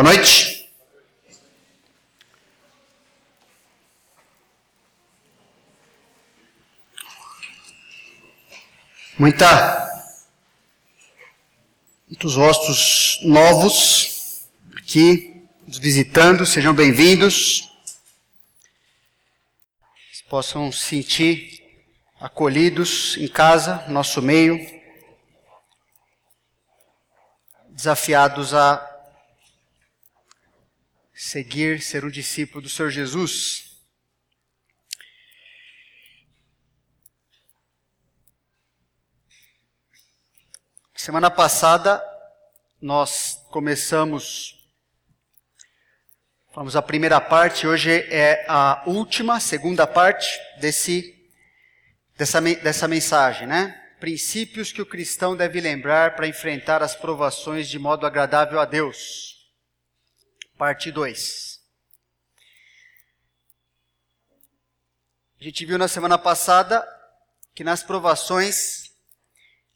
Boa noite. Muita, muitos rostos novos aqui, nos visitando, sejam bem-vindos. Possam se sentir acolhidos em casa, no nosso meio, desafiados a seguir, ser um discípulo do Senhor Jesus. Semana passada nós começamos, falamos a primeira parte, hoje é a última, segunda parte desse, dessa, dessa mensagem, né? Princípios que o cristão deve lembrar para enfrentar as provações de modo agradável a Deus parte 2. A gente viu na semana passada que nas provações,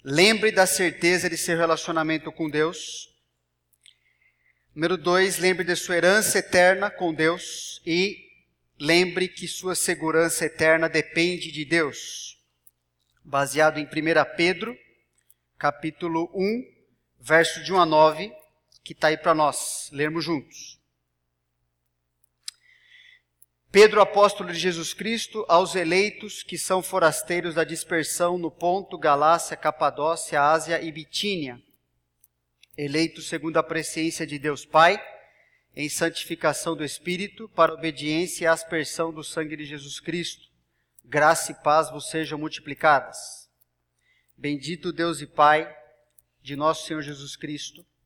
lembre da certeza de seu relacionamento com Deus. Número 2, lembre de sua herança eterna com Deus. E lembre que sua segurança eterna depende de Deus. Baseado em 1 Pedro, capítulo 1, verso de 1 a 9 que está aí para nós lermos juntos. Pedro, apóstolo de Jesus Cristo, aos eleitos que são forasteiros da dispersão no Ponto, Galácia, Capadócia, Ásia e Bitínia, eleitos segundo a presciência de Deus Pai, em santificação do Espírito, para obediência e aspersão do sangue de Jesus Cristo. Graça e paz vos sejam multiplicadas. Bendito Deus e Pai de nosso Senhor Jesus Cristo,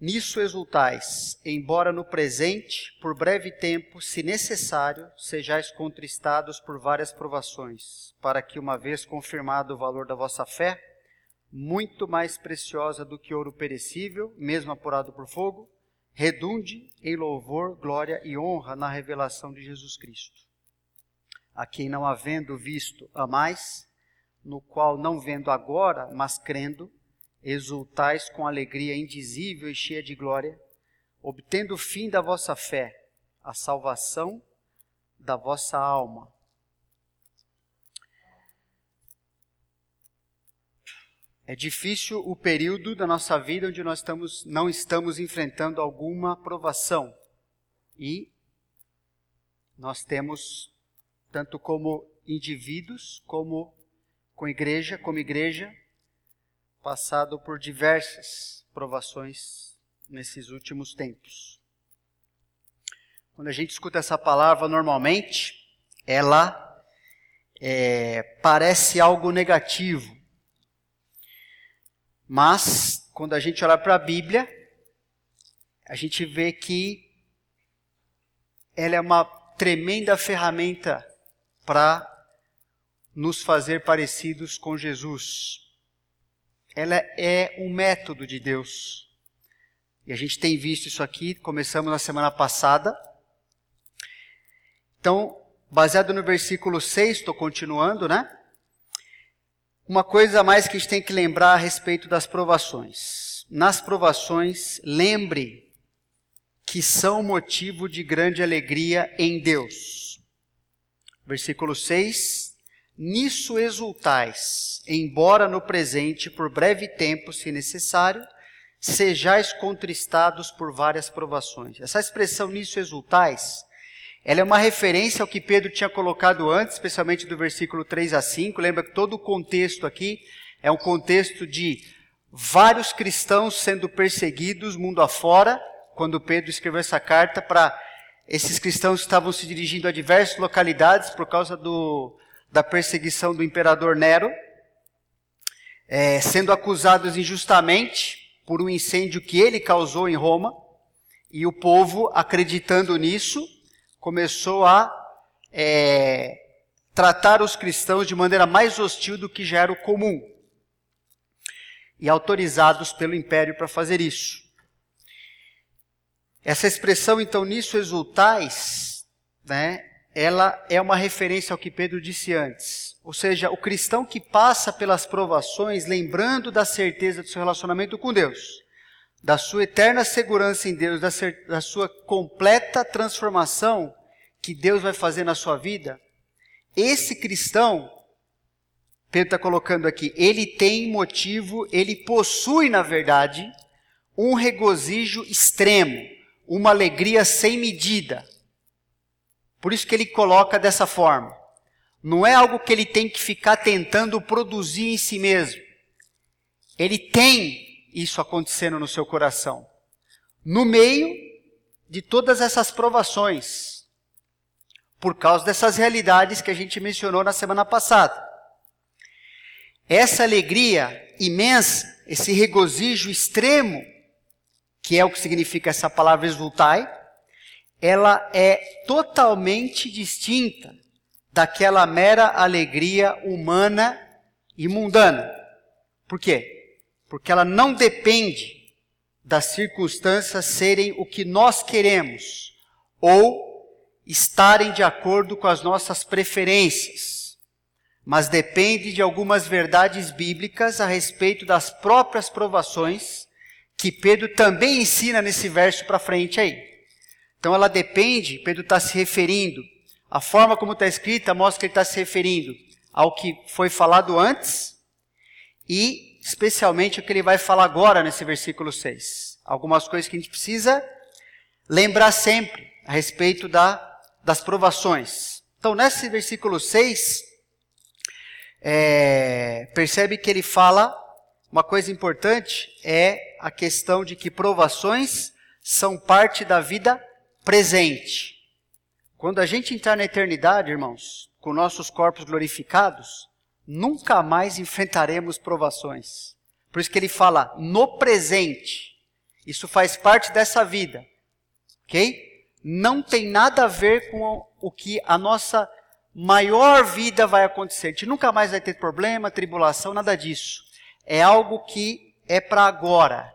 Nisso exultais, embora no presente, por breve tempo, se necessário, sejais contristados por várias provações, para que, uma vez confirmado o valor da vossa fé, muito mais preciosa do que ouro perecível, mesmo apurado por fogo, redunde em louvor, glória e honra na revelação de Jesus Cristo. A quem não havendo visto a mais, no qual não vendo agora, mas crendo, exultais com alegria indizível e cheia de glória, obtendo o fim da vossa fé, a salvação da vossa alma. É difícil o período da nossa vida onde nós estamos, não estamos enfrentando alguma provação. E nós temos, tanto como indivíduos, como com igreja, como igreja, passado por diversas provações nesses últimos tempos. Quando a gente escuta essa palavra normalmente, ela é, parece algo negativo. Mas, quando a gente olha para a Bíblia, a gente vê que ela é uma tremenda ferramenta para nos fazer parecidos com Jesus ela é um método de Deus. E a gente tem visto isso aqui, começamos na semana passada. Então, baseado no versículo 6, estou continuando, né? Uma coisa a mais que a gente tem que lembrar a respeito das provações. Nas provações, lembre que são motivo de grande alegria em Deus. Versículo 6. Nisso exultais, embora no presente, por breve tempo, se necessário, sejais contristados por várias provações. Essa expressão nisso exultais, ela é uma referência ao que Pedro tinha colocado antes, especialmente do versículo 3 a 5. Lembra que todo o contexto aqui é um contexto de vários cristãos sendo perseguidos mundo afora, quando Pedro escreveu essa carta para esses cristãos que estavam se dirigindo a diversas localidades por causa do da perseguição do imperador Nero, é, sendo acusados injustamente por um incêndio que ele causou em Roma, e o povo, acreditando nisso, começou a é, tratar os cristãos de maneira mais hostil do que já era o comum. E autorizados pelo império para fazer isso. Essa expressão, então, nisso exultais, né, ela é uma referência ao que Pedro disse antes. Ou seja, o cristão que passa pelas provações, lembrando da certeza do seu relacionamento com Deus, da sua eterna segurança em Deus, da, da sua completa transformação que Deus vai fazer na sua vida, esse cristão, Pedro está colocando aqui, ele tem motivo, ele possui, na verdade, um regozijo extremo, uma alegria sem medida. Por isso que ele coloca dessa forma. Não é algo que ele tem que ficar tentando produzir em si mesmo. Ele tem isso acontecendo no seu coração. No meio de todas essas provações, por causa dessas realidades que a gente mencionou na semana passada. Essa alegria imensa, esse regozijo extremo, que é o que significa essa palavra exultai, ela é totalmente distinta daquela mera alegria humana e mundana. Por quê? porque ela não depende das circunstâncias serem o que nós queremos ou estarem de acordo com as nossas preferências, mas depende de algumas verdades bíblicas a respeito das próprias provações que Pedro também ensina nesse verso para frente aí. Então ela depende, Pedro está se referindo, a forma como está escrita mostra que ele está se referindo ao que foi falado antes e especialmente o que ele vai falar agora nesse versículo 6. Algumas coisas que a gente precisa lembrar sempre a respeito da, das provações. Então, nesse versículo 6, é, percebe que ele fala uma coisa importante, é a questão de que provações são parte da vida presente. Quando a gente entrar na eternidade, irmãos, com nossos corpos glorificados, nunca mais enfrentaremos provações. Por isso que ele fala no presente. Isso faz parte dessa vida. Ok? Não tem nada a ver com o que a nossa maior vida vai acontecer. A gente nunca mais vai ter problema, tribulação, nada disso. É algo que é para agora.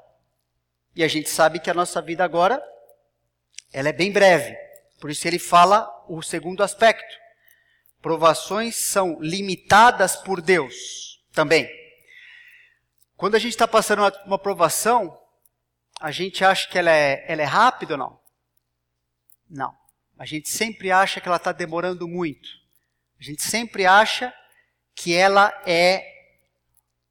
E a gente sabe que a nossa vida agora, ela é bem breve. Por isso ele fala o segundo aspecto. Provações são limitadas por Deus também. Quando a gente está passando uma, uma provação, a gente acha que ela é, ela é rápida ou não? Não. A gente sempre acha que ela está demorando muito. A gente sempre acha que ela é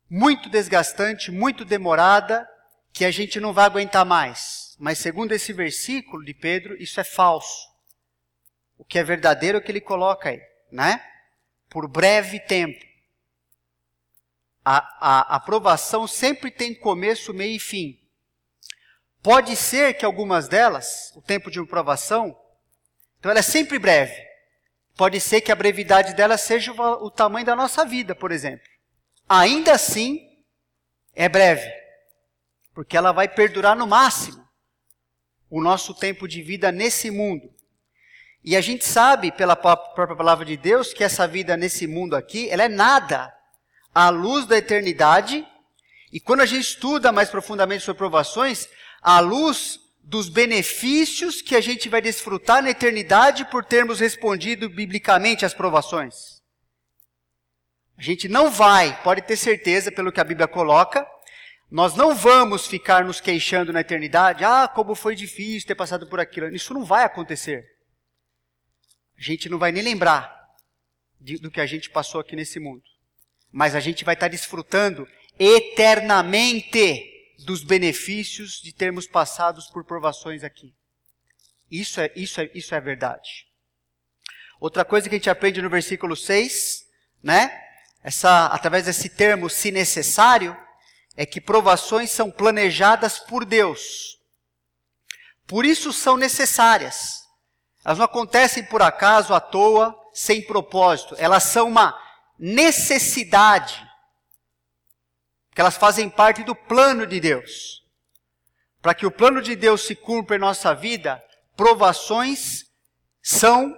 muito desgastante, muito demorada, que a gente não vai aguentar mais. Mas segundo esse versículo de Pedro, isso é falso. O que é verdadeiro é o que ele coloca aí né? Por breve tempo. A, a aprovação sempre tem começo, meio e fim. Pode ser que algumas delas, o tempo de aprovação, então ela é sempre breve. Pode ser que a brevidade dela seja o, o tamanho da nossa vida, por exemplo. Ainda assim, é breve. Porque ela vai perdurar no máximo o nosso tempo de vida nesse mundo. E a gente sabe, pela própria palavra de Deus, que essa vida nesse mundo aqui, ela é nada à luz da eternidade. E quando a gente estuda mais profundamente sobre provações, à luz dos benefícios que a gente vai desfrutar na eternidade por termos respondido biblicamente às provações. A gente não vai, pode ter certeza, pelo que a Bíblia coloca, nós não vamos ficar nos queixando na eternidade, ah, como foi difícil ter passado por aquilo. Isso não vai acontecer a gente não vai nem lembrar de, do que a gente passou aqui nesse mundo. Mas a gente vai estar desfrutando eternamente dos benefícios de termos passado por provações aqui. Isso é, isso é, isso é verdade. Outra coisa que a gente aprende no versículo 6, né? Essa, através desse termo, se necessário, é que provações são planejadas por Deus. Por isso são necessárias. Elas não acontecem por acaso, à toa, sem propósito. Elas são uma necessidade. Que elas fazem parte do plano de Deus. Para que o plano de Deus se cumpra em nossa vida, provações são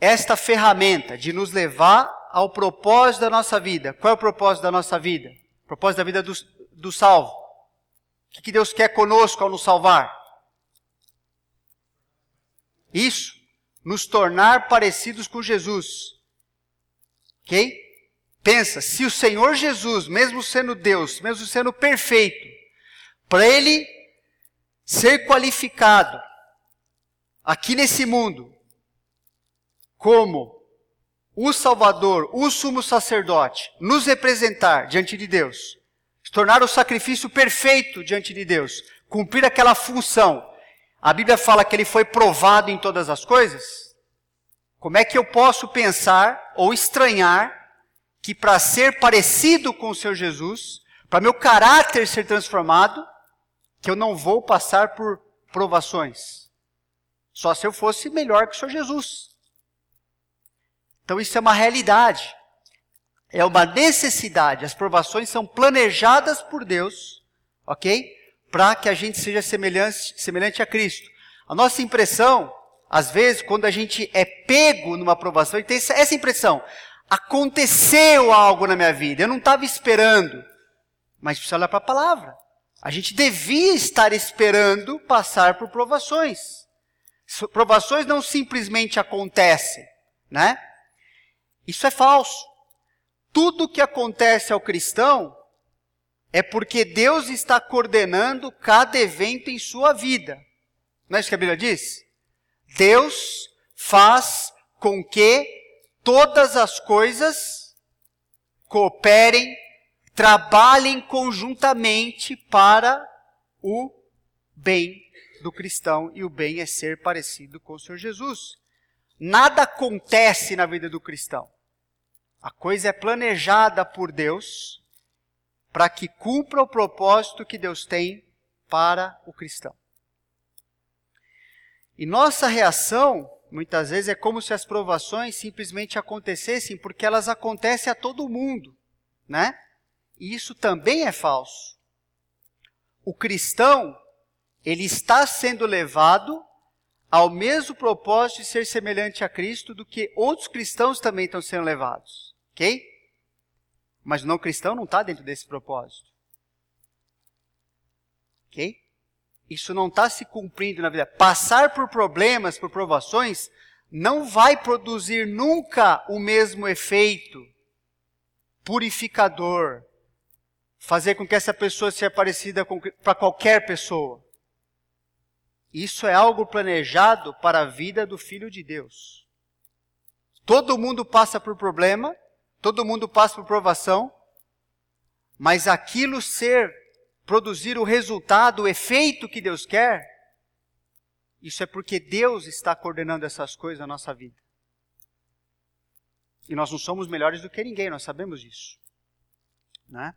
esta ferramenta de nos levar ao propósito da nossa vida. Qual é o propósito da nossa vida? O propósito da vida do, do salvo. O que Deus quer conosco ao nos salvar? Isso, nos tornar parecidos com Jesus. Ok? Pensa, se o Senhor Jesus, mesmo sendo Deus, mesmo sendo perfeito, para ele ser qualificado aqui nesse mundo como o Salvador, o sumo sacerdote, nos representar diante de Deus, se tornar o sacrifício perfeito diante de Deus, cumprir aquela função. A Bíblia fala que ele foi provado em todas as coisas. Como é que eu posso pensar ou estranhar que para ser parecido com o Senhor Jesus, para meu caráter ser transformado, que eu não vou passar por provações. Só se eu fosse melhor que o Senhor Jesus. Então isso é uma realidade. É uma necessidade. As provações são planejadas por Deus, ok? Para que a gente seja semelhante, semelhante a Cristo. A nossa impressão, às vezes, quando a gente é pego numa provação, e tem essa impressão. Aconteceu algo na minha vida, eu não estava esperando. Mas precisa olhar para a palavra. A gente devia estar esperando passar por provações. Provações não simplesmente acontecem, né? Isso é falso. Tudo que acontece ao cristão é porque Deus está coordenando cada evento em sua vida. Não é isso que a Bíblia diz? Deus faz com que todas as coisas cooperem trabalhem conjuntamente para o bem do cristão, e o bem é ser parecido com o Senhor Jesus. Nada acontece na vida do cristão. A coisa é planejada por Deus para que cumpra o propósito que Deus tem para o cristão. E nossa reação, muitas vezes, é como se as provações simplesmente acontecessem porque elas acontecem a todo mundo, né? E isso também é falso. O cristão, ele está sendo levado ao mesmo propósito de ser semelhante a Cristo do que outros cristãos também estão sendo levados. Ok? Mas o não cristão não está dentro desse propósito. Ok? Isso não está se cumprindo na vida. Passar por problemas, por provações, não vai produzir nunca o mesmo efeito purificador, fazer com que essa pessoa seja parecida para qualquer pessoa. Isso é algo planejado para a vida do Filho de Deus. Todo mundo passa por problema, todo mundo passa por provação, mas aquilo ser, produzir o resultado, o efeito que Deus quer, isso é porque Deus está coordenando essas coisas na nossa vida. E nós não somos melhores do que ninguém, nós sabemos disso. Né?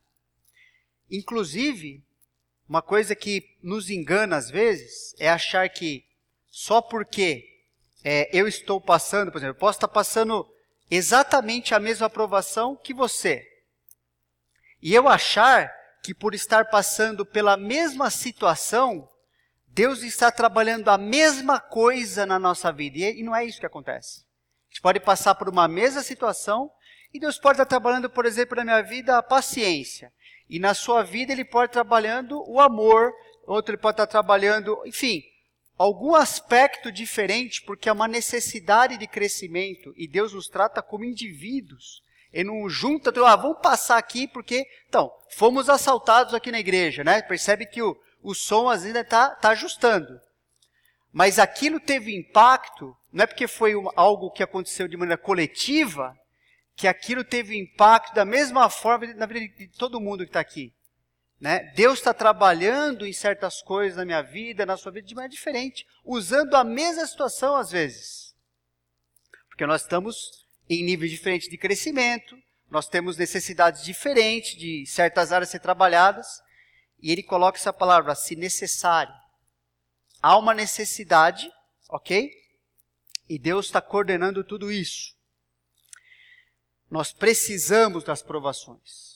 Inclusive, uma coisa que nos engana às vezes é achar que só porque é, eu estou passando, por exemplo, eu posso estar passando exatamente a mesma aprovação que você. E eu achar que por estar passando pela mesma situação, Deus está trabalhando a mesma coisa na nossa vida. E não é isso que acontece. A gente pode passar por uma mesma situação e Deus pode estar trabalhando, por exemplo, na minha vida a paciência. E na sua vida ele pode estar trabalhando o amor, outro ele pode estar trabalhando, enfim, algum aspecto diferente, porque é uma necessidade de crescimento e Deus nos trata como indivíduos. Ele não junta, ah, vamos passar aqui porque, então, fomos assaltados aqui na igreja, né? Percebe que o, o som ainda está tá ajustando. Mas aquilo teve impacto, não é porque foi algo que aconteceu de maneira coletiva, que aquilo teve impacto da mesma forma na vida de todo mundo que está aqui. Né? Deus está trabalhando em certas coisas na minha vida, na sua vida, de maneira diferente, usando a mesma situação às vezes. Porque nós estamos em níveis diferentes de crescimento, nós temos necessidades diferentes de certas áreas ser trabalhadas, e ele coloca essa palavra, se necessário. Há uma necessidade, ok? E Deus está coordenando tudo isso. Nós precisamos das provações.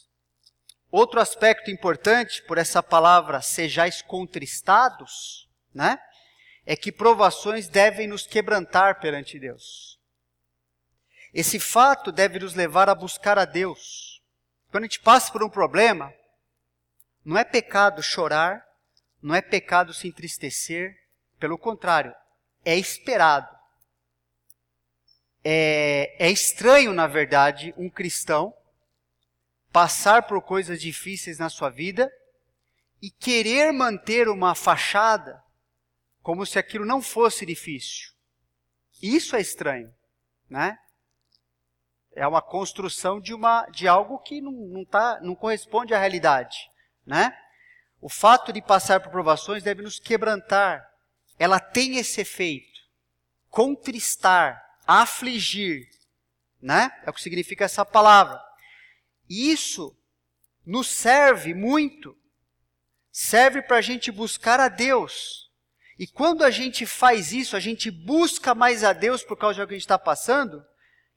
Outro aspecto importante por essa palavra sejais contristados, né? É que provações devem nos quebrantar perante Deus. Esse fato deve nos levar a buscar a Deus. Quando a gente passa por um problema, não é pecado chorar, não é pecado se entristecer, pelo contrário, é esperado. É, é estranho, na verdade, um cristão passar por coisas difíceis na sua vida e querer manter uma fachada como se aquilo não fosse difícil. Isso é estranho, né? É uma construção de, uma, de algo que não, não, tá, não corresponde à realidade, né? O fato de passar por provações deve nos quebrantar. Ela tem esse efeito. Contristar, afligir, né? É o que significa essa palavra. Isso nos serve muito. Serve para a gente buscar a Deus. E quando a gente faz isso, a gente busca mais a Deus por causa algo que a gente está passando, o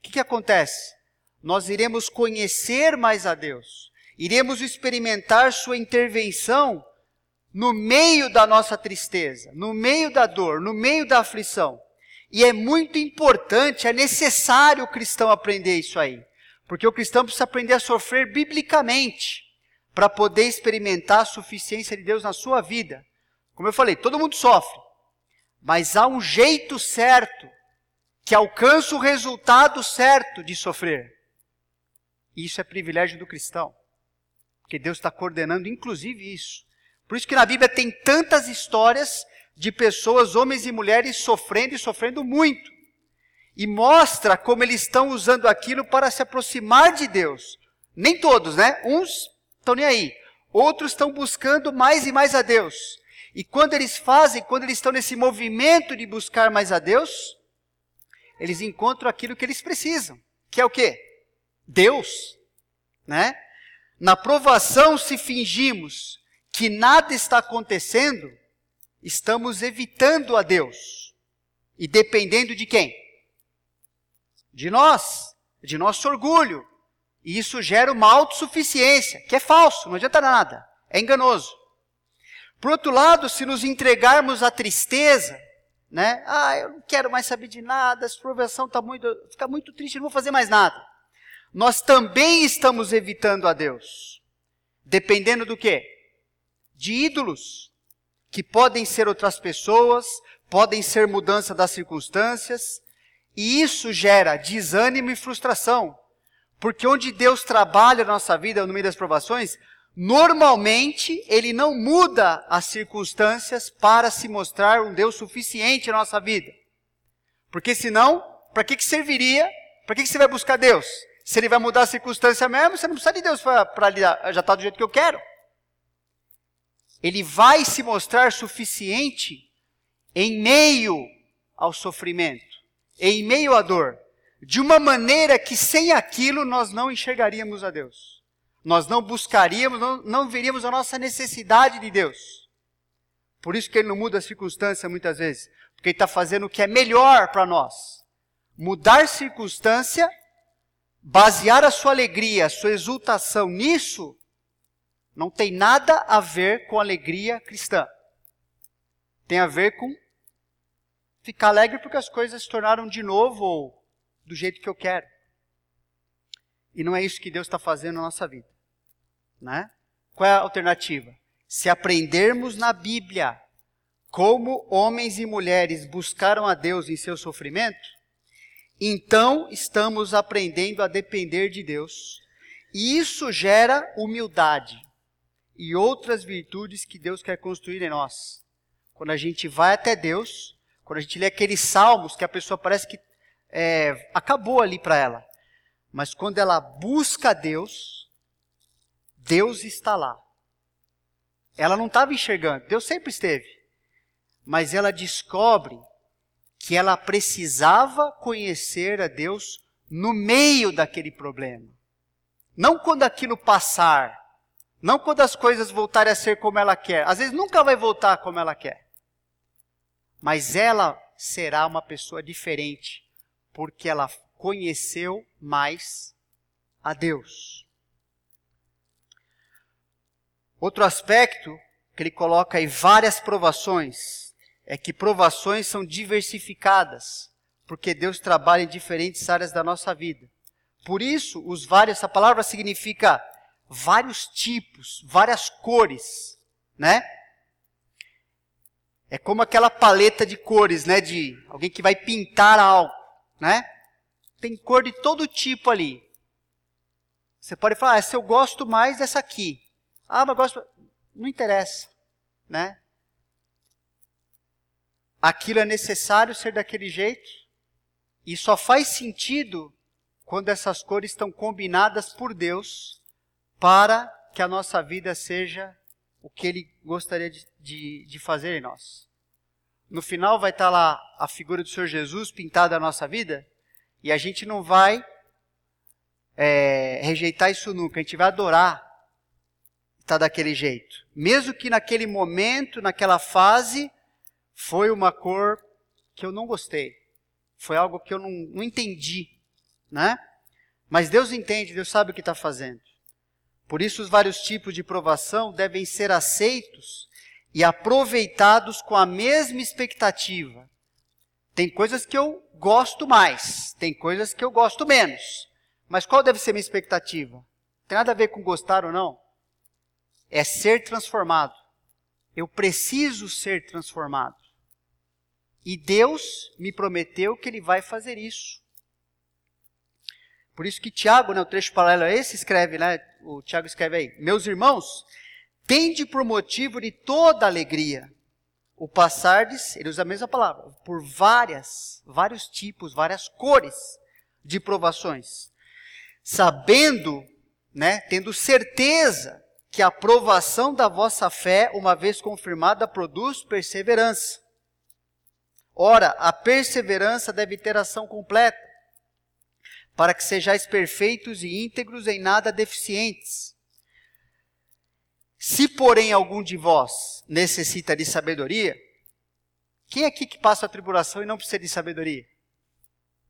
que, que acontece? Nós iremos conhecer mais a Deus. Iremos experimentar Sua intervenção no meio da nossa tristeza, no meio da dor, no meio da aflição. E é muito importante, é necessário o cristão aprender isso aí. Porque o cristão precisa aprender a sofrer biblicamente para poder experimentar a suficiência de Deus na sua vida. Como eu falei, todo mundo sofre, mas há um jeito certo que alcança o resultado certo de sofrer. E isso é privilégio do cristão, porque Deus está coordenando inclusive isso. Por isso que na Bíblia tem tantas histórias de pessoas, homens e mulheres, sofrendo e sofrendo muito e mostra como eles estão usando aquilo para se aproximar de Deus. Nem todos, né? Uns estão nem aí. Outros estão buscando mais e mais a Deus. E quando eles fazem, quando eles estão nesse movimento de buscar mais a Deus, eles encontram aquilo que eles precisam, que é o quê? Deus, né? Na provação, se fingimos que nada está acontecendo, estamos evitando a Deus. E dependendo de quem? De nós, de nosso orgulho. E isso gera uma autossuficiência, que é falso, não adianta nada, é enganoso. Por outro lado, se nos entregarmos à tristeza, né? Ah, eu não quero mais saber de nada, essa provação está muito, fica muito triste, não vou fazer mais nada. Nós também estamos evitando a Deus. Dependendo do quê? De ídolos, que podem ser outras pessoas, podem ser mudança das circunstâncias, e isso gera desânimo e frustração. Porque onde Deus trabalha na nossa vida, no meio das provações, normalmente Ele não muda as circunstâncias para se mostrar um Deus suficiente na nossa vida. Porque senão, para que, que serviria? Para que, que você vai buscar Deus? Se Ele vai mudar a circunstância mesmo, você não precisa de Deus para já está do jeito que eu quero. Ele vai se mostrar suficiente em meio ao sofrimento em meio à dor, de uma maneira que sem aquilo nós não enxergaríamos a Deus. Nós não buscaríamos, não, não veríamos a nossa necessidade de Deus. Por isso que Ele não muda a circunstância muitas vezes, porque Ele está fazendo o que é melhor para nós. Mudar circunstância, basear a sua alegria, a sua exultação nisso, não tem nada a ver com alegria cristã. Tem a ver com ficar alegre porque as coisas se tornaram de novo ou do jeito que eu quero. E não é isso que Deus está fazendo na nossa vida. Né? Qual é a alternativa? Se aprendermos na Bíblia como homens e mulheres buscaram a Deus em seu sofrimento, então estamos aprendendo a depender de Deus. E isso gera humildade e outras virtudes que Deus quer construir em nós. Quando a gente vai até Deus quando a gente lê aqueles salmos que a pessoa parece que é, acabou ali para ela. Mas quando ela busca Deus, Deus está lá. Ela não estava enxergando, Deus sempre esteve. Mas ela descobre que ela precisava conhecer a Deus no meio daquele problema. Não quando aquilo passar, não quando as coisas voltarem a ser como ela quer. Às vezes nunca vai voltar como ela quer. Mas ela será uma pessoa diferente, porque ela conheceu mais a Deus. Outro aspecto que ele coloca aí várias provações é que provações são diversificadas. porque Deus trabalha em diferentes áreas da nossa vida. Por isso, os vários, essa palavra significa vários tipos, várias cores, né? É como aquela paleta de cores, né, de alguém que vai pintar algo, né? Tem cor de todo tipo ali. Você pode falar, ah, eu gosto mais dessa aqui. Ah, mas gosto, não interessa, né? Aquilo é necessário ser daquele jeito e só faz sentido quando essas cores estão combinadas por Deus para que a nossa vida seja o que Ele gostaria de, de, de fazer em nós. No final vai estar lá a figura do Senhor Jesus pintada na nossa vida e a gente não vai é, rejeitar isso nunca, a gente vai adorar estar daquele jeito. Mesmo que naquele momento, naquela fase, foi uma cor que eu não gostei. Foi algo que eu não, não entendi, né? Mas Deus entende, Deus sabe o que está fazendo. Por isso, os vários tipos de provação devem ser aceitos e aproveitados com a mesma expectativa. Tem coisas que eu gosto mais, tem coisas que eu gosto menos. Mas qual deve ser minha expectativa? Tem nada a ver com gostar ou não. É ser transformado. Eu preciso ser transformado. E Deus me prometeu que Ele vai fazer isso. Por isso que Tiago, né, o trecho paralelo a esse, escreve, né, o Tiago escreve aí, meus irmãos, tende por motivo de toda alegria o passardes, ele usa a mesma palavra, por várias, vários tipos, várias cores de provações, sabendo, né, tendo certeza que a aprovação da vossa fé, uma vez confirmada, produz perseverança. Ora, a perseverança deve ter ação completa, para que sejais perfeitos e íntegros em nada deficientes. Se, porém, algum de vós necessita de sabedoria, quem é aqui que passa a tribulação e não precisa de sabedoria?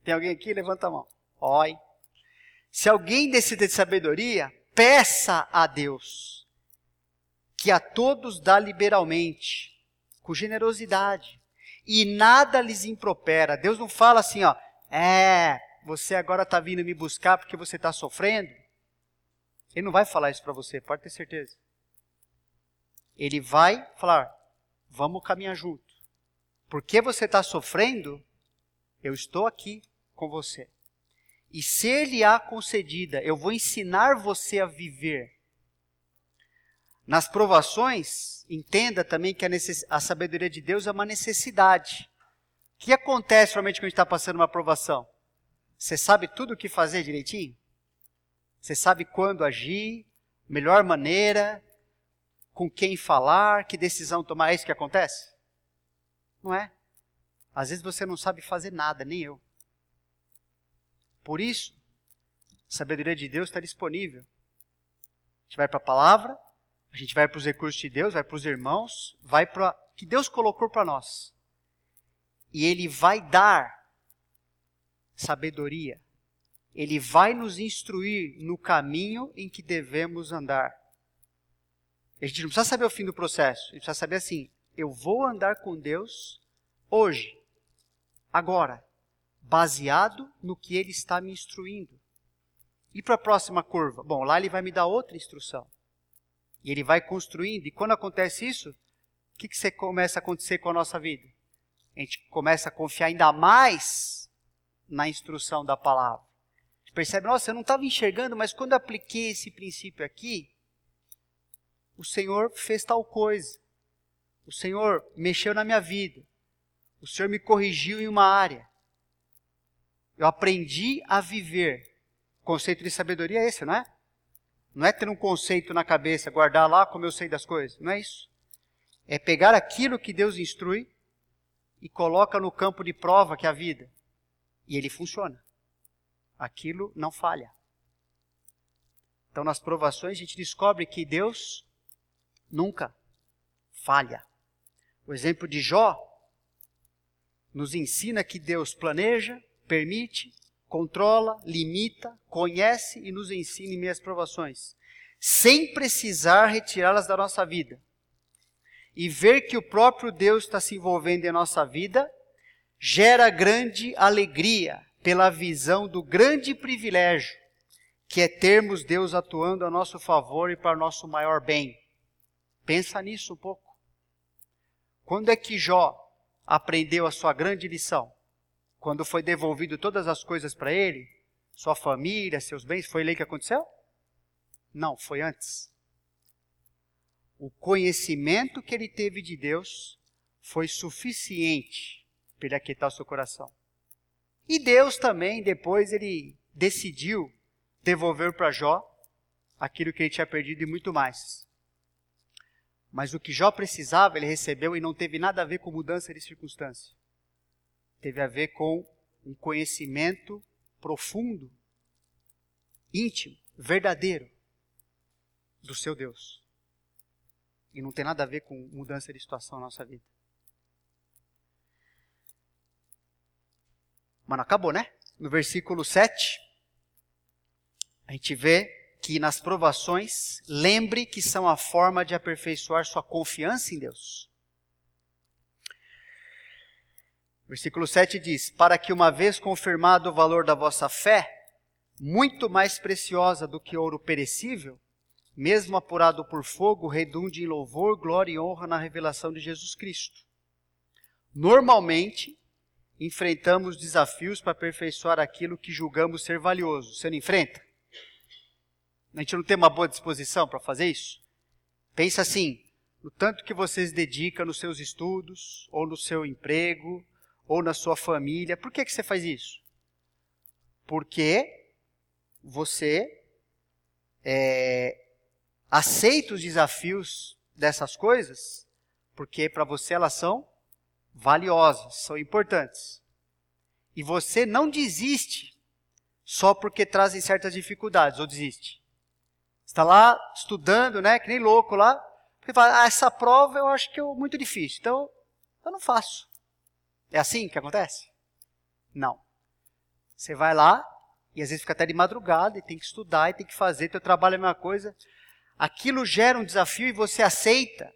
Tem alguém aqui? Levanta a mão. Oi. Se alguém necessita de sabedoria, peça a Deus, que a todos dá liberalmente, com generosidade, e nada lhes impropera. Deus não fala assim, ó, é, você agora está vindo me buscar porque você está sofrendo? Ele não vai falar isso para você, pode ter certeza. Ele vai falar: vamos caminhar junto. Porque você está sofrendo, eu estou aqui com você. E ser-lhe-á concedida, eu vou ensinar você a viver. Nas provações, entenda também que a, a sabedoria de Deus é uma necessidade. O que acontece realmente quando a gente está passando uma provação? Você sabe tudo o que fazer direitinho? Você sabe quando agir, melhor maneira, com quem falar, que decisão tomar. É isso que acontece? Não é? Às vezes você não sabe fazer nada, nem eu. Por isso, a sabedoria de Deus está disponível. A gente vai para a palavra, a gente vai para os recursos de Deus, vai para os irmãos, vai para que Deus colocou para nós. E Ele vai dar sabedoria. Ele vai nos instruir no caminho em que devemos andar. A gente não precisa saber o fim do processo. A gente precisa saber assim: eu vou andar com Deus hoje, agora, baseado no que Ele está me instruindo. E para a próxima curva? Bom, lá Ele vai me dar outra instrução. E Ele vai construindo. E quando acontece isso, o que, que começa a acontecer com a nossa vida? A gente começa a confiar ainda mais na instrução da palavra. Gente percebe, nossa, eu não estava enxergando, mas quando apliquei esse princípio aqui, o Senhor fez tal coisa. O Senhor mexeu na minha vida. O Senhor me corrigiu em uma área. Eu aprendi a viver. Conceito de sabedoria é esse, não é? Não é ter um conceito na cabeça, guardar lá como eu sei das coisas. Não é isso. É pegar aquilo que Deus instrui e coloca no campo de prova que é a vida. E ele funciona. Aquilo não falha. Então, nas provações, a gente descobre que Deus nunca falha. O exemplo de Jó nos ensina que Deus planeja, permite, controla, limita, conhece e nos ensina em meias provações, sem precisar retirá-las da nossa vida. E ver que o próprio Deus está se envolvendo em nossa vida gera grande alegria pela visão do grande privilégio que é termos Deus atuando a nosso favor e para nosso maior bem. Pensa nisso um pouco. Quando é que Jó aprendeu a sua grande lição? Quando foi devolvido todas as coisas para ele, sua família, seus bens, foi ali que aconteceu? Não, foi antes. O conhecimento que ele teve de Deus foi suficiente para ele aquietar o seu coração. E Deus também, depois, ele decidiu devolver para Jó aquilo que ele tinha perdido e muito mais. Mas o que Jó precisava, ele recebeu e não teve nada a ver com mudança de circunstância. Teve a ver com um conhecimento profundo, íntimo, verdadeiro do seu Deus. E não tem nada a ver com mudança de situação na nossa vida. Mas não acabou, né? No versículo 7, a gente vê que nas provações, lembre que são a forma de aperfeiçoar sua confiança em Deus. Versículo 7 diz: Para que, uma vez confirmado o valor da vossa fé, muito mais preciosa do que ouro perecível, mesmo apurado por fogo, redunde em louvor, glória e honra na revelação de Jesus Cristo. Normalmente, enfrentamos desafios para aperfeiçoar aquilo que julgamos ser valioso. Você não enfrenta? A gente não tem uma boa disposição para fazer isso? Pensa assim, no tanto que você se dedica nos seus estudos, ou no seu emprego, ou na sua família. Por que, que você faz isso? Porque você é, aceita os desafios dessas coisas, porque para você elas são valiosas, são importantes. E você não desiste só porque trazem certas dificuldades, ou desiste está lá estudando, né, que nem louco lá, porque fala, ah, essa prova eu acho que é muito difícil, então eu não faço. É assim que acontece? Não. Você vai lá e às vezes fica até de madrugada e tem que estudar e tem que fazer, teu trabalho é a mesma coisa. Aquilo gera um desafio e você aceita,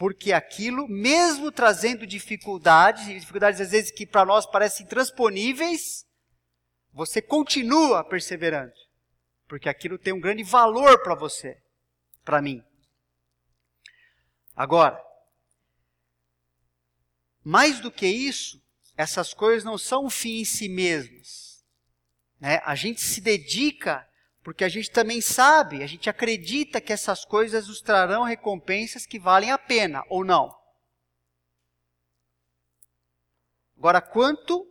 porque aquilo, mesmo trazendo dificuldades, e dificuldades às vezes que para nós parecem intransponíveis, você continua perseverando porque aquilo tem um grande valor para você, para mim. Agora, mais do que isso, essas coisas não são um fim em si mesmas. Né? A gente se dedica porque a gente também sabe, a gente acredita que essas coisas nos trarão recompensas que valem a pena, ou não. Agora, quanto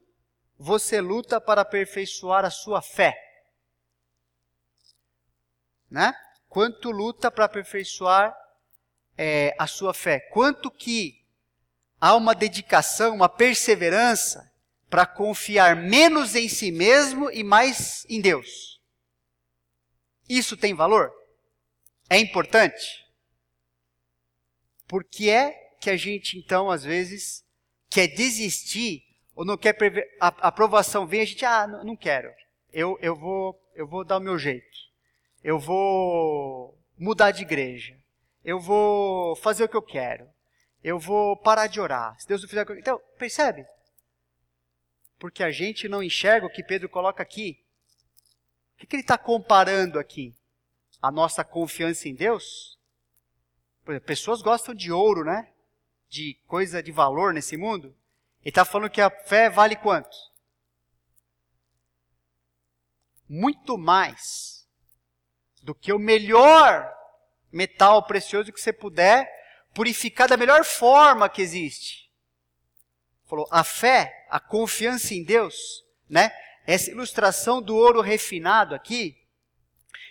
você luta para aperfeiçoar a sua fé? né? Quanto luta para aperfeiçoar é, a sua fé. Quanto que há uma dedicação, uma perseverança para confiar menos em si mesmo e mais em Deus. Isso tem valor? É importante? Por que é que a gente, então, às vezes, quer desistir ou não quer a aprovação vem, a gente, ah, não, quero. Eu, eu, vou, eu vou dar o meu jeito eu vou mudar de igreja, eu vou fazer o que eu quero, eu vou parar de orar. Se Deus não fizer. Então, percebe? Porque a gente não enxerga o que Pedro coloca aqui. O que, ele está comparando aqui? A nossa confiança em Deus? Exemplo, pessoas gostam de ouro, né? De coisa de valor nesse mundo. Ele está falando que a fé vale quanto? Muito mais do que o melhor metal precioso que você puder purificar da melhor forma que existe. Falou, a fé, a confiança em Deus, né? Essa ilustração do ouro refinado aqui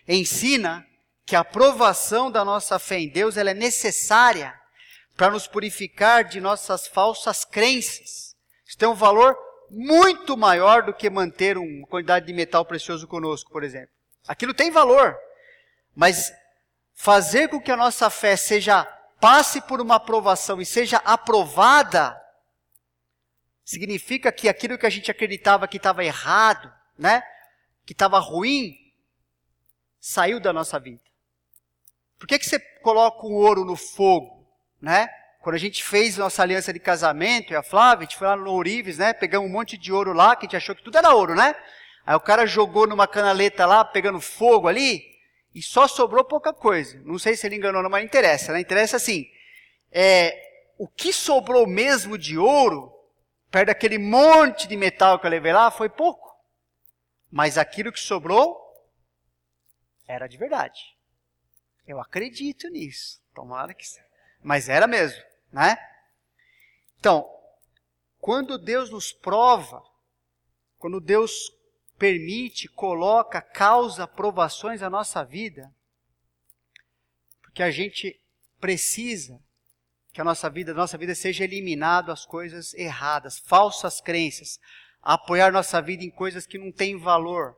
ensina que a aprovação da nossa fé em Deus ela é necessária para nos purificar de nossas falsas crenças. Isso tem um valor muito maior do que manter uma quantidade de metal precioso conosco, por exemplo. Aquilo tem valor. Mas fazer com que a nossa fé seja passe por uma aprovação e seja aprovada significa que aquilo que a gente acreditava que estava errado, né? Que estava ruim, saiu da nossa vida. Por que, que você coloca o ouro no fogo, né? Quando a gente fez nossa aliança de casamento, e a Flávia, a gente foi lá no Ourives, né? Pegamos um monte de ouro lá, que a gente achou que tudo era ouro, né? Aí o cara jogou numa canaleta lá, pegando fogo ali, e só sobrou pouca coisa. Não sei se ele enganou, não, mas interessa, né? Interessa assim, é, o que sobrou mesmo de ouro, perto daquele monte de metal que eu levei lá, foi pouco. Mas aquilo que sobrou, era de verdade. Eu acredito nisso. Tomara que. Mas era mesmo, né? Então, quando Deus nos prova, quando Deus permite, coloca, causa provações à nossa vida, porque a gente precisa que a nossa vida, a nossa vida seja eliminado as coisas erradas, falsas crenças, apoiar nossa vida em coisas que não têm valor,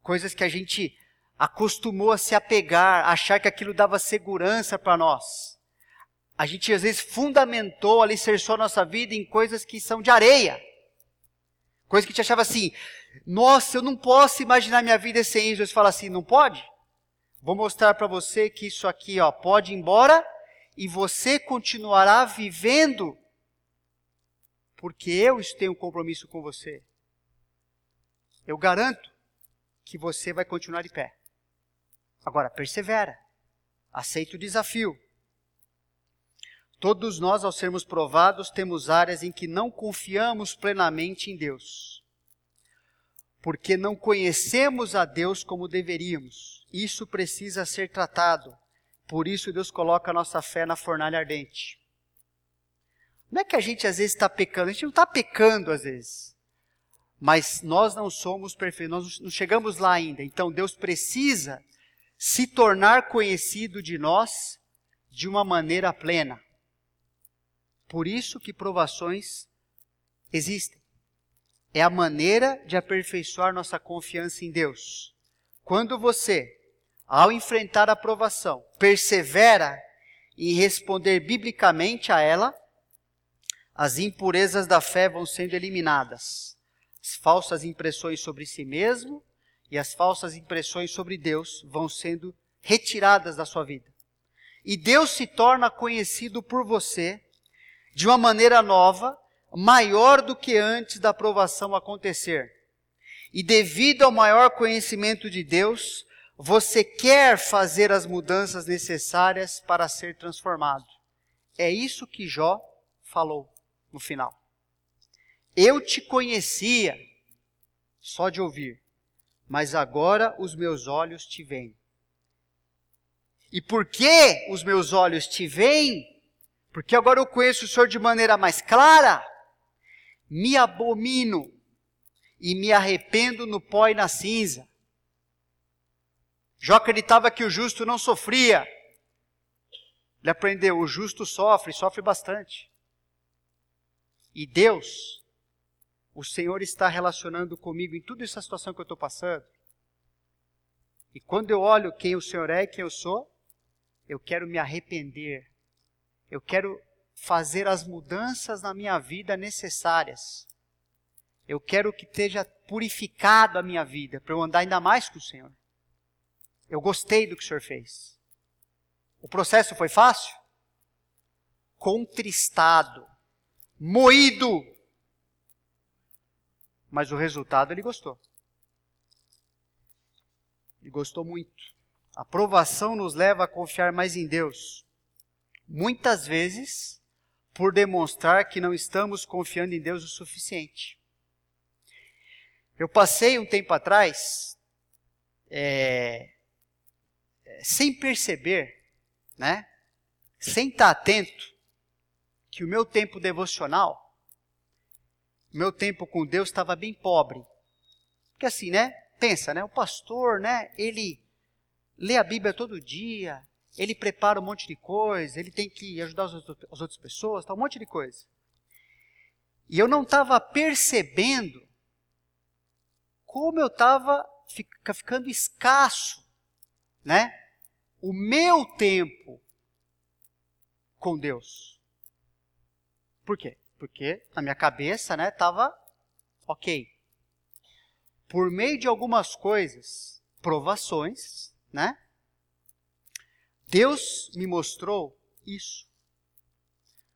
coisas que a gente acostumou a se apegar, achar que aquilo dava segurança para nós. A gente às vezes fundamentou, alicerçou a nossa vida em coisas que são de areia. Coisas que a gente achava assim, nossa, eu não posso imaginar minha vida sem isso. Deus fala assim, não pode? Vou mostrar para você que isso aqui ó, pode ir embora e você continuará vivendo porque eu tenho um compromisso com você. Eu garanto que você vai continuar de pé. Agora, persevera. Aceita o desafio. Todos nós, ao sermos provados, temos áreas em que não confiamos plenamente em Deus. Porque não conhecemos a Deus como deveríamos. Isso precisa ser tratado. Por isso, Deus coloca a nossa fé na fornalha ardente. Não é que a gente às vezes está pecando, a gente não está pecando às vezes. Mas nós não somos perfeitos, nós não chegamos lá ainda. Então Deus precisa se tornar conhecido de nós de uma maneira plena. Por isso que provações existem. É a maneira de aperfeiçoar nossa confiança em Deus. Quando você, ao enfrentar a provação, persevera em responder biblicamente a ela, as impurezas da fé vão sendo eliminadas. As falsas impressões sobre si mesmo e as falsas impressões sobre Deus vão sendo retiradas da sua vida. E Deus se torna conhecido por você de uma maneira nova, maior do que antes da aprovação acontecer. E devido ao maior conhecimento de Deus, você quer fazer as mudanças necessárias para ser transformado. É isso que Jó falou no final. Eu te conhecia só de ouvir, mas agora os meus olhos te veem. E por que os meus olhos te veem? Porque agora eu conheço o Senhor de maneira mais clara, me abomino e me arrependo no pó e na cinza. Jó acreditava que o justo não sofria. Ele aprendeu, o justo sofre, sofre bastante. E Deus o Senhor está relacionando comigo em toda essa situação que eu estou passando. E quando eu olho quem o Senhor é e quem eu sou, eu quero me arrepender. Eu quero fazer as mudanças na minha vida necessárias. Eu quero que esteja purificado a minha vida para eu andar ainda mais com o Senhor. Eu gostei do que o Senhor fez. O processo foi fácil? Contristado, moído mas o resultado ele gostou. Ele gostou muito. A provação nos leva a confiar mais em Deus. Muitas vezes, por demonstrar que não estamos confiando em Deus o suficiente. Eu passei um tempo atrás, é, sem perceber, né, sem estar atento, que o meu tempo devocional meu tempo com Deus estava bem pobre. Porque assim, né? Pensa, né? O pastor, né? Ele lê a Bíblia todo dia, ele prepara um monte de coisa, ele tem que ajudar as, as outras pessoas, tá, um monte de coisa. E eu não estava percebendo como eu estava ficando escasso, né? O meu tempo com Deus. Por quê? porque na minha cabeça, né, estava ok. Por meio de algumas coisas, provações, né, Deus me mostrou isso.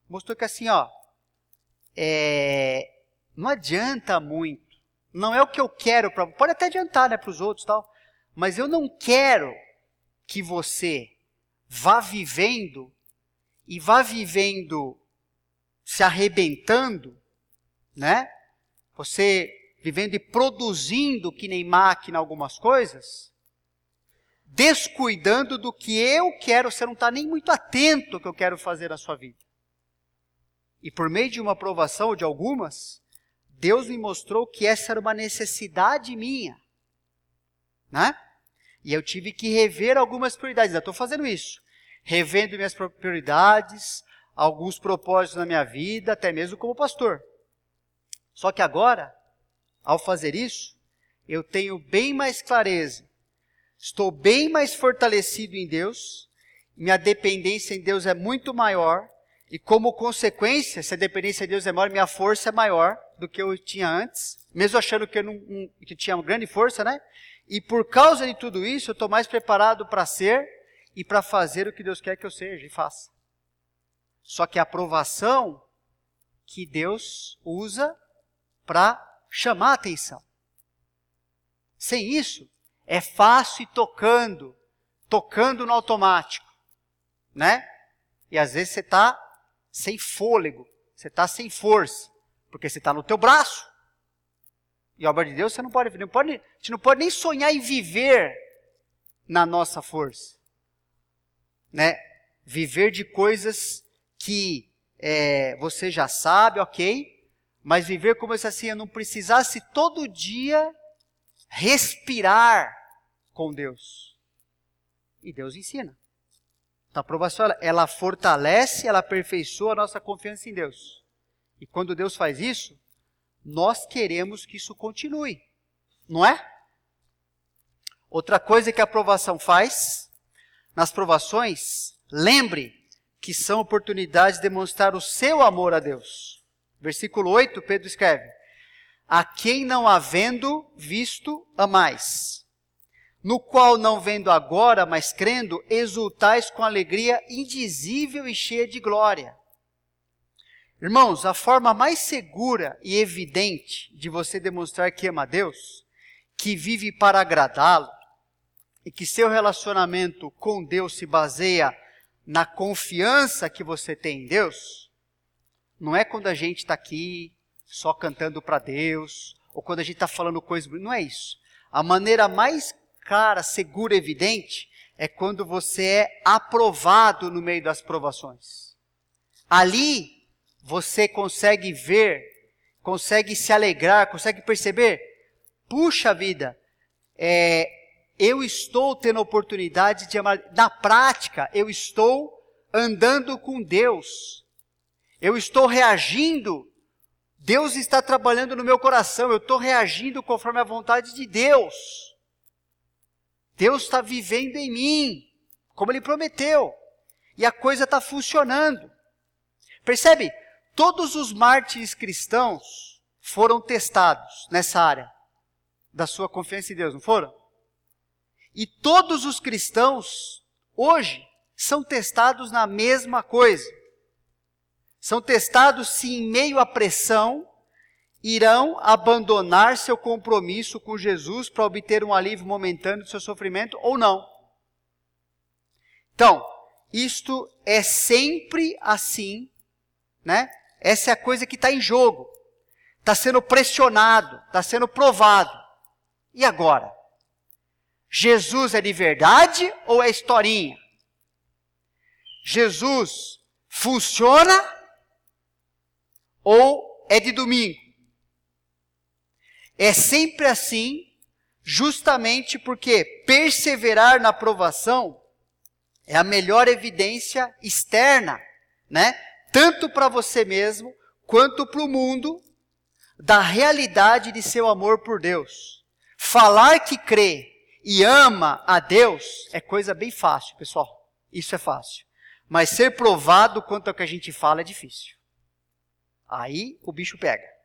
mostrou que assim, ó, é, não adianta muito. Não é o que eu quero para. Pode até adiantar, né, para os outros, tal. Mas eu não quero que você vá vivendo e vá vivendo se arrebentando, né? Você vivendo e produzindo que nem máquina algumas coisas, descuidando do que eu quero, você não está nem muito atento ao que eu quero fazer na sua vida. E por meio de uma aprovação de algumas, Deus me mostrou que essa era uma necessidade minha. Né? E eu tive que rever algumas prioridades. Eu estou fazendo isso. Revendo minhas prioridades, alguns propósitos na minha vida, até mesmo como pastor. Só que agora, ao fazer isso, eu tenho bem mais clareza, estou bem mais fortalecido em Deus, minha dependência em Deus é muito maior, e como consequência, se a dependência de Deus é maior, minha força é maior do que eu tinha antes, mesmo achando que eu não, que tinha uma grande força, né? E por causa de tudo isso, eu estou mais preparado para ser e para fazer o que Deus quer que eu seja e faça. Só que a aprovação que Deus usa para chamar a atenção. Sem isso, é fácil ir tocando, tocando no automático, né? E às vezes você está sem fôlego, você está sem força, porque você está no teu braço. E a obra de Deus você não pode, não pode, não pode nem sonhar em viver na nossa força, né? Viver de coisas que é, você já sabe, ok, mas viver como se assim eu não precisasse todo dia respirar com Deus. E Deus ensina. Então, a aprovação ela, ela fortalece, ela aperfeiçoa a nossa confiança em Deus. E quando Deus faz isso, nós queremos que isso continue, não é? Outra coisa que a aprovação faz, nas provações, lembre que são oportunidades de demonstrar o seu amor a Deus. Versículo 8, Pedro escreve: A quem não havendo visto, amais, no qual não vendo agora, mas crendo, exultais com alegria indizível e cheia de glória. Irmãos, a forma mais segura e evidente de você demonstrar que ama a Deus, que vive para agradá-lo, e que seu relacionamento com Deus se baseia na confiança que você tem em Deus, não é quando a gente está aqui só cantando para Deus, ou quando a gente está falando coisas. Não é isso. A maneira mais clara, segura, evidente, é quando você é aprovado no meio das provações. Ali, você consegue ver, consegue se alegrar, consegue perceber. Puxa vida, é, eu estou tendo a oportunidade de amar. Na prática, eu estou andando com Deus. Eu estou reagindo. Deus está trabalhando no meu coração. Eu estou reagindo conforme a vontade de Deus. Deus está vivendo em mim, como Ele prometeu. E a coisa está funcionando. Percebe? Todos os mártires cristãos foram testados nessa área da sua confiança em Deus, não foram? E todos os cristãos, hoje, são testados na mesma coisa. São testados se em meio à pressão irão abandonar seu compromisso com Jesus para obter um alívio momentâneo do seu sofrimento ou não. Então, isto é sempre assim, né? Essa é a coisa que está em jogo. Está sendo pressionado, está sendo provado. E agora? Jesus é de verdade ou é historinha? Jesus funciona ou é de domingo? É sempre assim, justamente porque perseverar na provação é a melhor evidência externa, né? Tanto para você mesmo quanto para o mundo da realidade de seu amor por Deus. Falar que crê e ama a Deus é coisa bem fácil, pessoal. Isso é fácil. Mas ser provado quanto ao que a gente fala é difícil. Aí o bicho pega.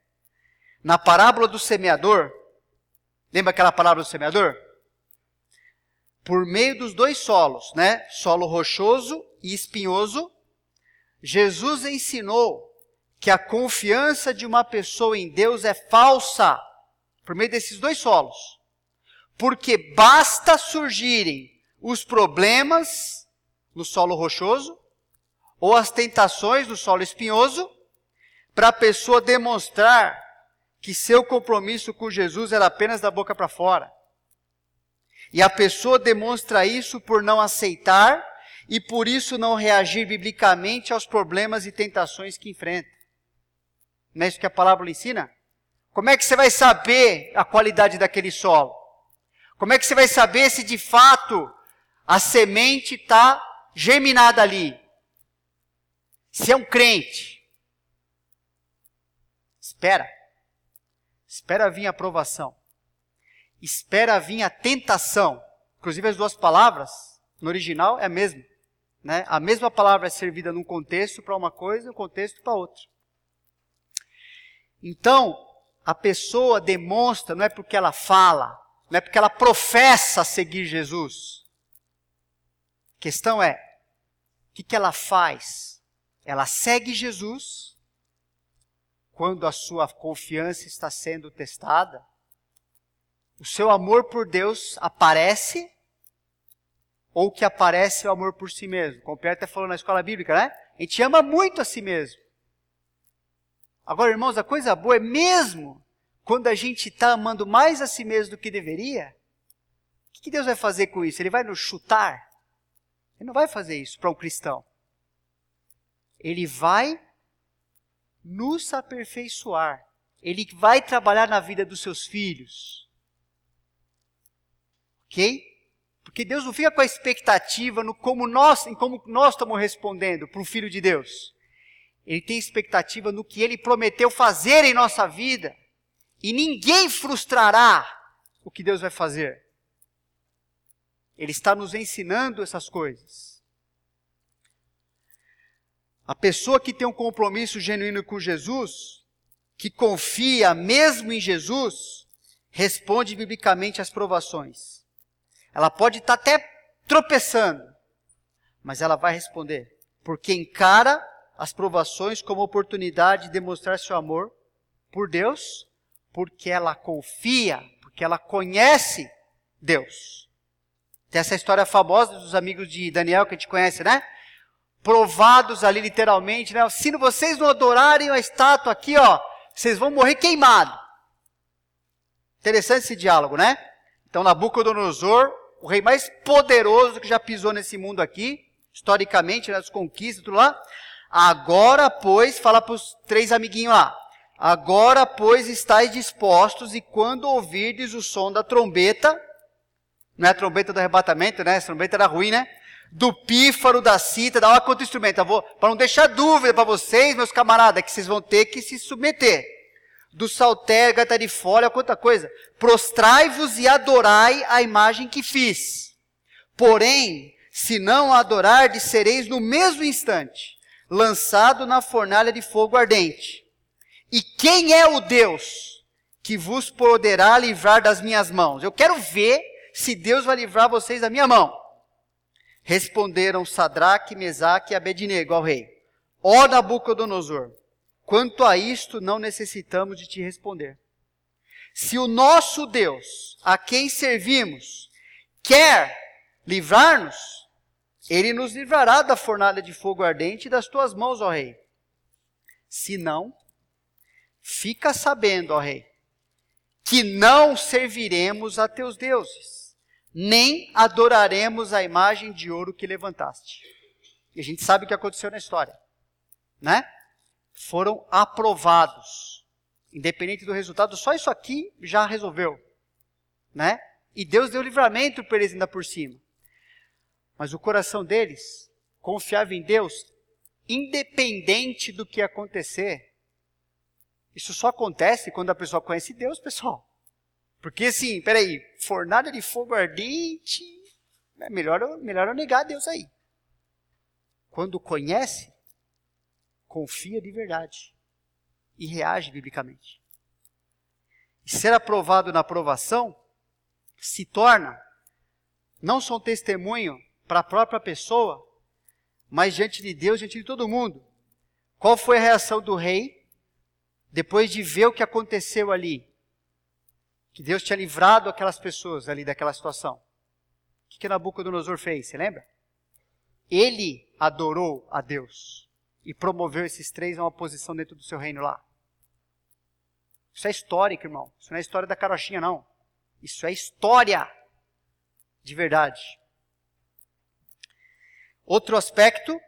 Na parábola do semeador, lembra aquela parábola do semeador? Por meio dos dois solos, né? Solo rochoso e espinhoso, Jesus ensinou que a confiança de uma pessoa em Deus é falsa por meio desses dois solos. Porque basta surgirem os problemas no solo rochoso ou as tentações no solo espinhoso para a pessoa demonstrar que seu compromisso com Jesus era apenas da boca para fora. E a pessoa demonstra isso por não aceitar e por isso não reagir biblicamente aos problemas e tentações que enfrenta. Não é isso que a palavra ensina? Como é que você vai saber a qualidade daquele solo? Como é que você vai saber se de fato a semente está germinada ali? Se é um crente. Espera. Espera vir a aprovação. Espera vir a tentação. Inclusive as duas palavras, no original, é a mesma. Né? A mesma palavra é servida num contexto para uma coisa, um contexto para outra. Então, a pessoa demonstra, não é porque ela fala, não é porque ela professa seguir Jesus. A questão é, o que, que ela faz? Ela segue Jesus quando a sua confiança está sendo testada. O seu amor por Deus aparece ou que aparece o amor por si mesmo. Como o Pierre até falou na escola bíblica, né? A gente ama muito a si mesmo. Agora, irmãos, a coisa boa é mesmo quando a gente está amando mais a si mesmo do que deveria, o que Deus vai fazer com isso? Ele vai nos chutar? Ele não vai fazer isso para um cristão. Ele vai nos aperfeiçoar. Ele vai trabalhar na vida dos seus filhos. Ok? Porque Deus não fica com a expectativa no como nós, em como nós estamos respondendo para o Filho de Deus. Ele tem expectativa no que ele prometeu fazer em nossa vida. E ninguém frustrará o que Deus vai fazer. Ele está nos ensinando essas coisas. A pessoa que tem um compromisso genuíno com Jesus, que confia mesmo em Jesus, responde biblicamente às provações. Ela pode estar até tropeçando, mas ela vai responder, porque encara as provações como oportunidade de demonstrar seu amor por Deus, porque ela confia, porque ela conhece Deus. Tem essa história famosa dos amigos de Daniel que a gente conhece, né? Provados ali literalmente, né? Se vocês não adorarem a estátua aqui, ó, vocês vão morrer queimados. Interessante esse diálogo, né? Então Nabucodonosor o rei mais poderoso que já pisou nesse mundo aqui, historicamente, nas conquistas, tudo lá. Agora, pois, fala para os três amiguinhos lá. Agora, pois, estáis dispostos, e quando ouvirdes o som da trombeta, não é a trombeta do arrebatamento, né? Essa trombeta era ruim, né? Do pífaro, da cita, da hora quanto instrumento. Para não deixar dúvida para vocês, meus camaradas, que vocês vão ter que se submeter do saltério, gata de folha, quanta coisa. Prostrai-vos e adorai a imagem que fiz. Porém, se não a adorardes, sereis no mesmo instante lançado na fornalha de fogo ardente. E quem é o Deus que vos poderá livrar das minhas mãos? Eu quero ver se Deus vai livrar vocês da minha mão. Responderam Sadraque, Mesaque e Abednego ao rei. Ó Nabucodonosor, Quanto a isto, não necessitamos de te responder. Se o nosso Deus, a quem servimos, quer livrar-nos, ele nos livrará da fornalha de fogo ardente das tuas mãos, ó rei. Se não, fica sabendo, ó rei, que não serviremos a teus deuses, nem adoraremos a imagem de ouro que levantaste. E a gente sabe o que aconteceu na história, né? foram aprovados. Independente do resultado, só isso aqui já resolveu. Né? E Deus deu livramento para eles ainda por cima. Mas o coração deles confiava em Deus, independente do que acontecer. Isso só acontece quando a pessoa conhece Deus, pessoal. Porque assim, peraí, fornalha de fogo ardente, é melhor, melhor eu negar Deus aí. Quando conhece, confia de verdade e reage biblicamente. E ser aprovado na aprovação se torna não só um testemunho para a própria pessoa, mas diante de Deus, diante de todo mundo, Qual foi a reação do rei depois de ver o que aconteceu ali? Que Deus tinha livrado aquelas pessoas ali daquela situação. O que, que Nabucodonosor fez? Você lembra? Ele adorou a Deus e promoveu esses três a uma posição dentro do seu reino lá. Isso é histórico, irmão. Isso não é história da carochinha, não. Isso é história de verdade. Outro aspecto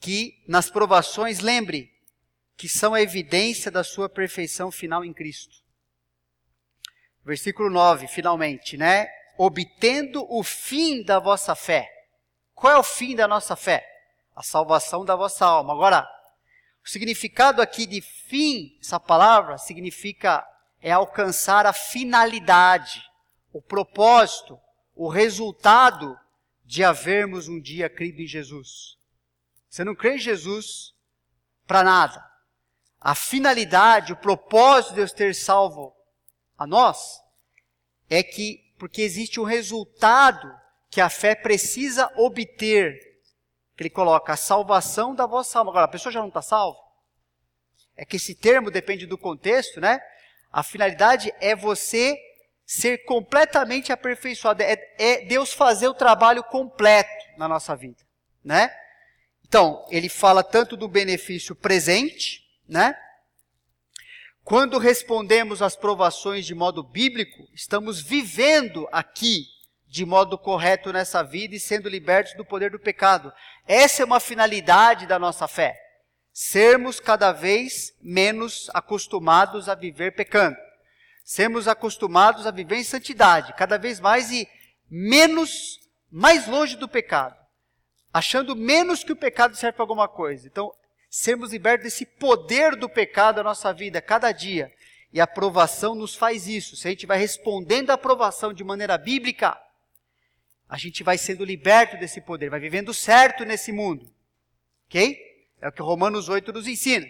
que nas provações, lembre, que são a evidência da sua perfeição final em Cristo. Versículo 9, finalmente, né? Obtendo o fim da vossa fé. Qual é o fim da nossa fé? A salvação da vossa alma. Agora, o significado aqui de fim, essa palavra, significa é alcançar a finalidade, o propósito, o resultado de havermos um dia crido em Jesus. Você não crê em Jesus para nada. A finalidade, o propósito de Deus ter salvo a nós é que, porque existe um resultado que a fé precisa obter, que ele coloca a salvação da vossa alma. Agora, a pessoa já não está salva? É que esse termo depende do contexto, né? A finalidade é você ser completamente aperfeiçoado, é, é Deus fazer o trabalho completo na nossa vida, né? Então, ele fala tanto do benefício presente, né? Quando respondemos às provações de modo bíblico, estamos vivendo aqui de modo correto nessa vida e sendo libertos do poder do pecado. Essa é uma finalidade da nossa fé. Sermos cada vez menos acostumados a viver pecando. Sermos acostumados a viver em santidade, cada vez mais e menos, mais longe do pecado achando menos que o pecado serve para alguma coisa. Então, sermos libertos desse poder do pecado na nossa vida cada dia. E a aprovação nos faz isso. Se a gente vai respondendo à aprovação de maneira bíblica, a gente vai sendo liberto desse poder, vai vivendo certo nesse mundo. Ok? É o que Romanos 8 nos ensina.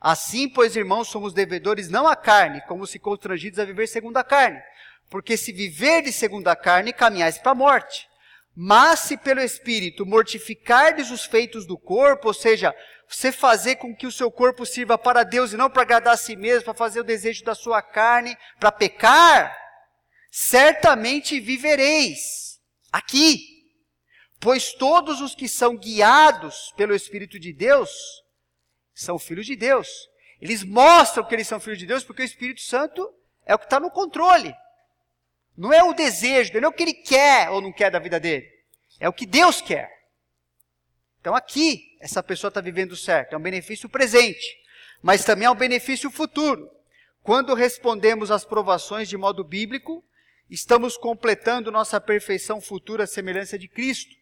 Assim, pois, irmãos, somos devedores não à carne, como se constrangidos a viver segundo a carne. Porque se viver de segundo a carne, caminhais para a morte. Mas se pelo Espírito mortificardes os feitos do corpo, ou seja, você fazer com que o seu corpo sirva para Deus e não para agradar a si mesmo, para fazer o desejo da sua carne, para pecar, certamente vivereis aqui. Pois todos os que são guiados pelo Espírito de Deus são filhos de Deus. Eles mostram que eles são filhos de Deus porque o Espírito Santo é o que está no controle. Não é o desejo dele, não é o que ele quer ou não quer da vida dele. É o que Deus quer. Então aqui, essa pessoa está vivendo certo. É um benefício presente, mas também é um benefício futuro. Quando respondemos às provações de modo bíblico, estamos completando nossa perfeição futura à semelhança de Cristo.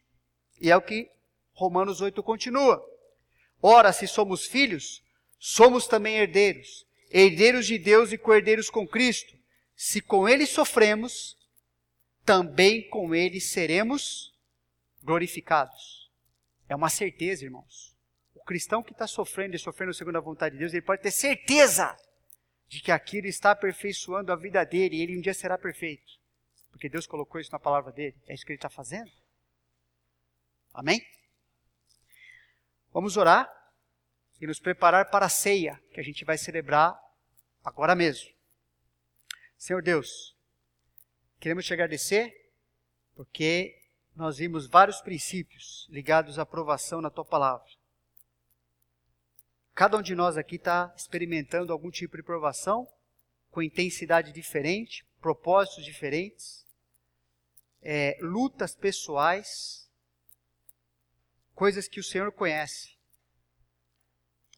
E é o que Romanos 8 continua. Ora, se somos filhos, somos também herdeiros, herdeiros de Deus e co-herdeiros com Cristo se com ele sofremos, também com ele seremos glorificados. É uma certeza, irmãos. O cristão que está sofrendo e sofrendo segundo a vontade de Deus, ele pode ter certeza de que aquilo está aperfeiçoando a vida dele e ele um dia será perfeito. Porque Deus colocou isso na palavra dele. É isso que ele está fazendo. Amém? Vamos orar e nos preparar para a ceia que a gente vai celebrar agora mesmo. Senhor Deus, queremos te agradecer porque nós vimos vários princípios ligados à aprovação na tua palavra. Cada um de nós aqui está experimentando algum tipo de provação, com intensidade diferente, propósitos diferentes, é, lutas pessoais, coisas que o Senhor conhece.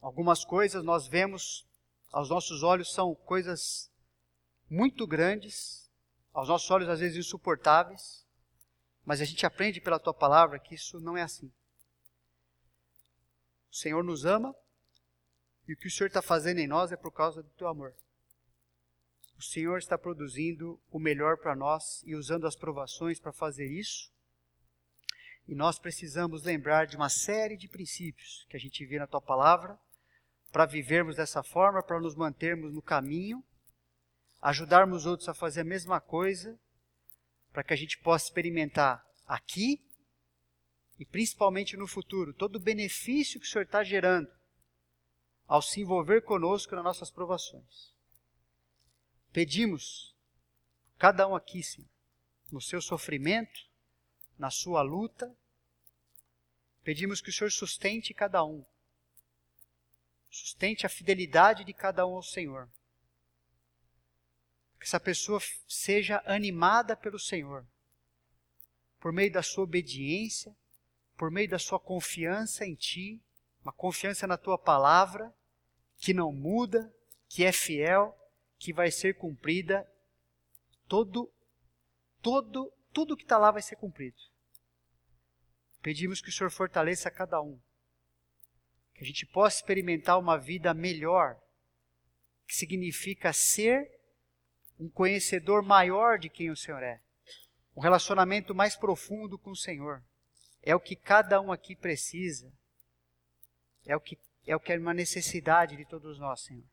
Algumas coisas nós vemos, aos nossos olhos, são coisas muito grandes, aos nossos olhos às vezes insuportáveis, mas a gente aprende pela tua palavra que isso não é assim. O Senhor nos ama e o que o Senhor está fazendo em nós é por causa do teu amor. O Senhor está produzindo o melhor para nós e usando as provações para fazer isso. E nós precisamos lembrar de uma série de princípios que a gente vê na tua palavra para vivermos dessa forma, para nos mantermos no caminho ajudarmos outros a fazer a mesma coisa, para que a gente possa experimentar aqui e principalmente no futuro, todo o benefício que o Senhor está gerando ao se envolver conosco nas nossas provações. Pedimos, cada um aqui, Senhor, no seu sofrimento, na sua luta, pedimos que o Senhor sustente cada um, sustente a fidelidade de cada um ao Senhor. Que essa pessoa seja animada pelo Senhor, por meio da sua obediência, por meio da sua confiança em Ti, uma confiança na Tua palavra, que não muda, que é fiel, que vai ser cumprida, todo, todo, tudo que está lá vai ser cumprido. Pedimos que o Senhor fortaleça cada um, que a gente possa experimentar uma vida melhor, que significa ser um conhecedor maior de quem o Senhor é, um relacionamento mais profundo com o Senhor. É o que cada um aqui precisa. É o que é o que é uma necessidade de todos nós, Senhor.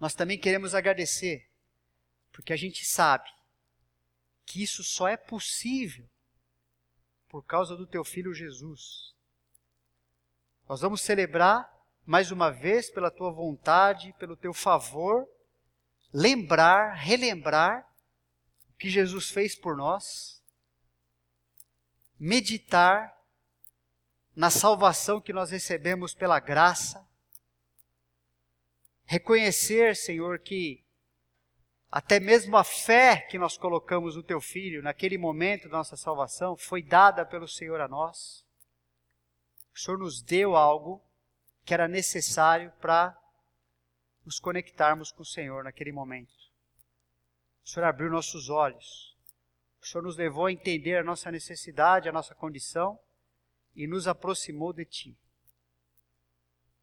Nós também queremos agradecer, porque a gente sabe que isso só é possível por causa do teu filho Jesus. Nós vamos celebrar mais uma vez pela tua vontade, pelo teu favor, lembrar, relembrar o que Jesus fez por nós, meditar na salvação que nós recebemos pela graça. Reconhecer, Senhor, que até mesmo a fé que nós colocamos no Teu Filho, naquele momento da nossa salvação, foi dada pelo Senhor a nós. O Senhor nos deu algo que era necessário para nos conectarmos com o Senhor naquele momento. O Senhor abriu nossos olhos. O Senhor nos levou a entender a nossa necessidade, a nossa condição e nos aproximou de ti.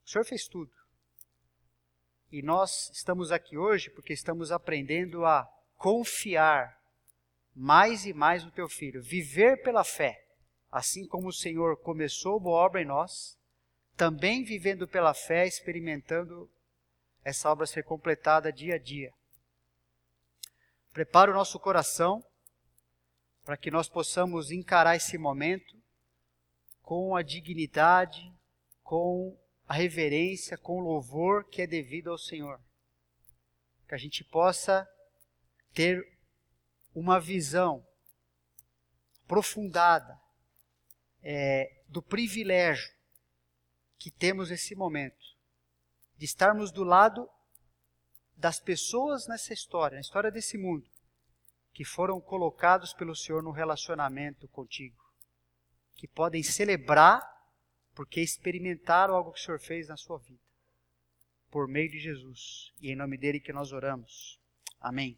O Senhor fez tudo. E nós estamos aqui hoje porque estamos aprendendo a confiar mais e mais no teu filho, viver pela fé, assim como o Senhor começou boa obra em nós, também vivendo pela fé, experimentando essa obra ser completada dia a dia. Prepara o nosso coração para que nós possamos encarar esse momento com a dignidade, com a reverência, com o louvor que é devido ao Senhor. Que a gente possa ter uma visão aprofundada é, do privilégio que temos nesse momento de estarmos do lado das pessoas nessa história, na história desse mundo, que foram colocados pelo Senhor no relacionamento contigo que podem celebrar porque experimentaram algo que o Senhor fez na sua vida. Por meio de Jesus. E em nome dele que nós oramos. Amém.